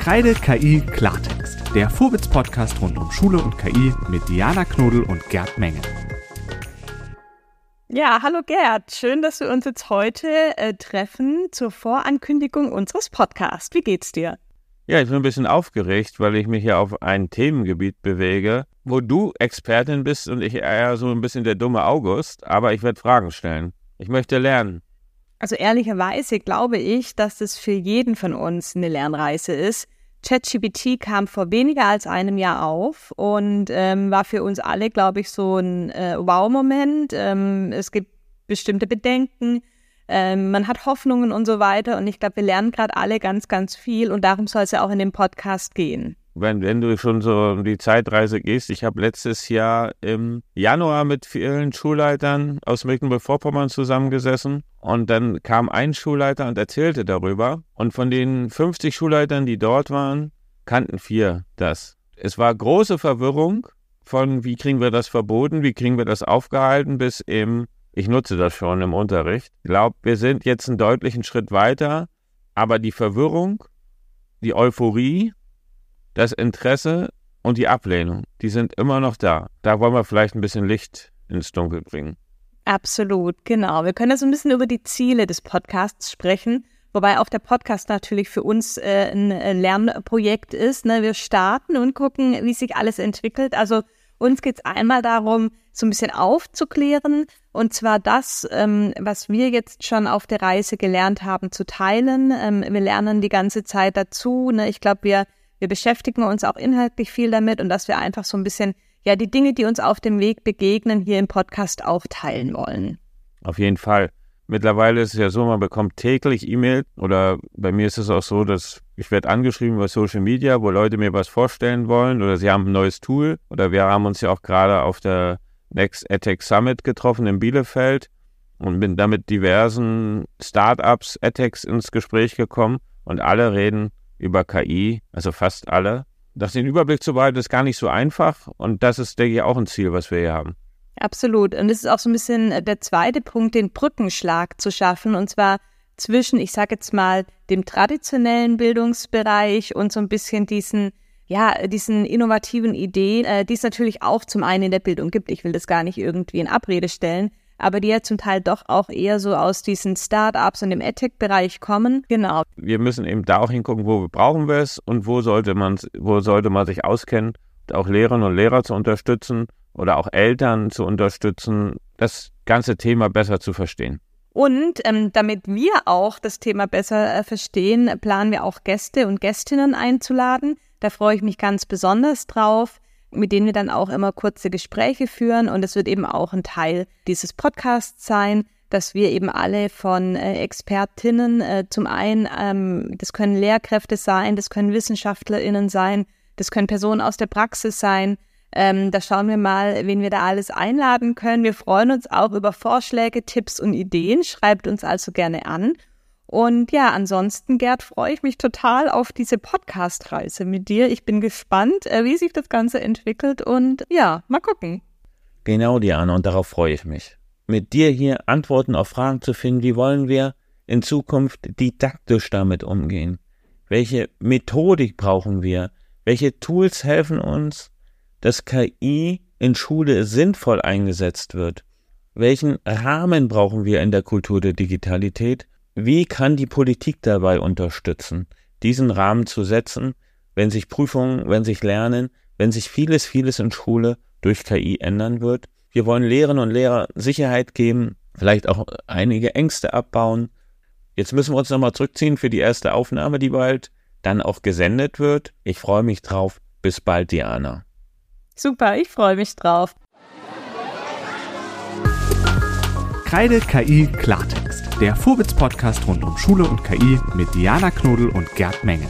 Kreide KI Klartext, der Vorwitz-Podcast rund um Schule und KI mit Diana Knodel und Gerd Menge. Ja, hallo Gerd, schön, dass wir uns jetzt heute äh, treffen zur Vorankündigung unseres Podcasts. Wie geht's dir? Ja, ich bin ein bisschen aufgeregt, weil ich mich hier auf ein Themengebiet bewege, wo du Expertin bist und ich eher so ein bisschen der dumme August, aber ich werde Fragen stellen. Ich möchte lernen. Also ehrlicherweise glaube ich, dass das für jeden von uns eine Lernreise ist. ChatGPT kam vor weniger als einem Jahr auf und ähm, war für uns alle, glaube ich, so ein äh, Wow-Moment. Ähm, es gibt bestimmte Bedenken, ähm, man hat Hoffnungen und so weiter. Und ich glaube, wir lernen gerade alle ganz, ganz viel und darum soll es ja auch in dem Podcast gehen wenn, wenn du schon so um die Zeitreise gehst, ich habe letztes Jahr im Januar mit vielen Schulleitern aus Mecklenburg-Vorpommern zusammengesessen und dann kam ein Schulleiter und erzählte darüber und von den 50 Schulleitern, die dort waren, kannten vier das. Es war große Verwirrung von, wie kriegen wir das verboten, wie kriegen wir das aufgehalten, bis eben, ich nutze das schon im Unterricht. Ich glaube, wir sind jetzt einen deutlichen Schritt weiter, aber die Verwirrung, die Euphorie das Interesse und die Ablehnung, die sind immer noch da. Da wollen wir vielleicht ein bisschen Licht ins Dunkel bringen. Absolut, genau. Wir können ja so ein bisschen über die Ziele des Podcasts sprechen, wobei auch der Podcast natürlich für uns äh, ein Lernprojekt ist. Ne? Wir starten und gucken, wie sich alles entwickelt. Also uns geht es einmal darum, so ein bisschen aufzuklären und zwar das, ähm, was wir jetzt schon auf der Reise gelernt haben, zu teilen. Ähm, wir lernen die ganze Zeit dazu. Ne? Ich glaube, wir wir beschäftigen uns auch inhaltlich viel damit und dass wir einfach so ein bisschen, ja, die Dinge, die uns auf dem Weg begegnen, hier im Podcast auch teilen wollen. Auf jeden Fall. Mittlerweile ist es ja so, man bekommt täglich E-Mail oder bei mir ist es auch so, dass ich werde angeschrieben über Social Media, wo Leute mir was vorstellen wollen oder sie haben ein neues Tool oder wir haben uns ja auch gerade auf der Next AdTech Summit getroffen in Bielefeld und bin damit diversen Startups, AdTechs ins Gespräch gekommen und alle reden über KI, also fast alle. Das den Überblick zu behalten, ist gar nicht so einfach und das ist, denke ich, auch ein Ziel, was wir hier haben. Absolut. Und es ist auch so ein bisschen äh, der zweite Punkt, den Brückenschlag zu schaffen und zwar zwischen, ich sage jetzt mal, dem traditionellen Bildungsbereich und so ein bisschen diesen ja, diesen innovativen Ideen, äh, die es natürlich auch zum einen in der Bildung gibt. Ich will das gar nicht irgendwie in Abrede stellen, aber die ja zum Teil doch auch eher so aus diesen Start-ups und dem EdTech-Bereich kommen. Genau. Wir müssen eben da auch hingucken, wo brauchen wir es und wo sollte man, wo sollte man sich auskennen, auch Lehrerinnen und Lehrer zu unterstützen oder auch Eltern zu unterstützen, das ganze Thema besser zu verstehen. Und ähm, damit wir auch das Thema besser äh, verstehen, planen wir auch Gäste und Gästinnen einzuladen. Da freue ich mich ganz besonders drauf mit denen wir dann auch immer kurze Gespräche führen. Und es wird eben auch ein Teil dieses Podcasts sein, dass wir eben alle von äh, Expertinnen, äh, zum einen, ähm, das können Lehrkräfte sein, das können WissenschaftlerInnen sein, das können Personen aus der Praxis sein. Ähm, da schauen wir mal, wen wir da alles einladen können. Wir freuen uns auch über Vorschläge, Tipps und Ideen. Schreibt uns also gerne an. Und ja, ansonsten, Gerd, freue ich mich total auf diese Podcast-Reise mit dir. Ich bin gespannt, äh, wie sich das Ganze entwickelt und ja, mal gucken. Genau, Diana, und darauf freue ich mich. Mit dir hier Antworten auf Fragen zu finden, wie wollen wir in Zukunft didaktisch damit umgehen? Welche Methodik brauchen wir? Welche Tools helfen uns, dass KI in Schule sinnvoll eingesetzt wird? Welchen Rahmen brauchen wir in der Kultur der Digitalität? Wie kann die Politik dabei unterstützen, diesen Rahmen zu setzen, wenn sich Prüfungen, wenn sich Lernen, wenn sich vieles, vieles in Schule durch KI ändern wird? Wir wollen Lehrerinnen und Lehrer Sicherheit geben, vielleicht auch einige Ängste abbauen. Jetzt müssen wir uns nochmal zurückziehen für die erste Aufnahme, die bald dann auch gesendet wird. Ich freue mich drauf. Bis bald, Diana. Super, ich freue mich drauf. Kreide KI Klartext, der Vorwitz-Podcast rund um Schule und KI mit Diana Knodel und Gerd Menge.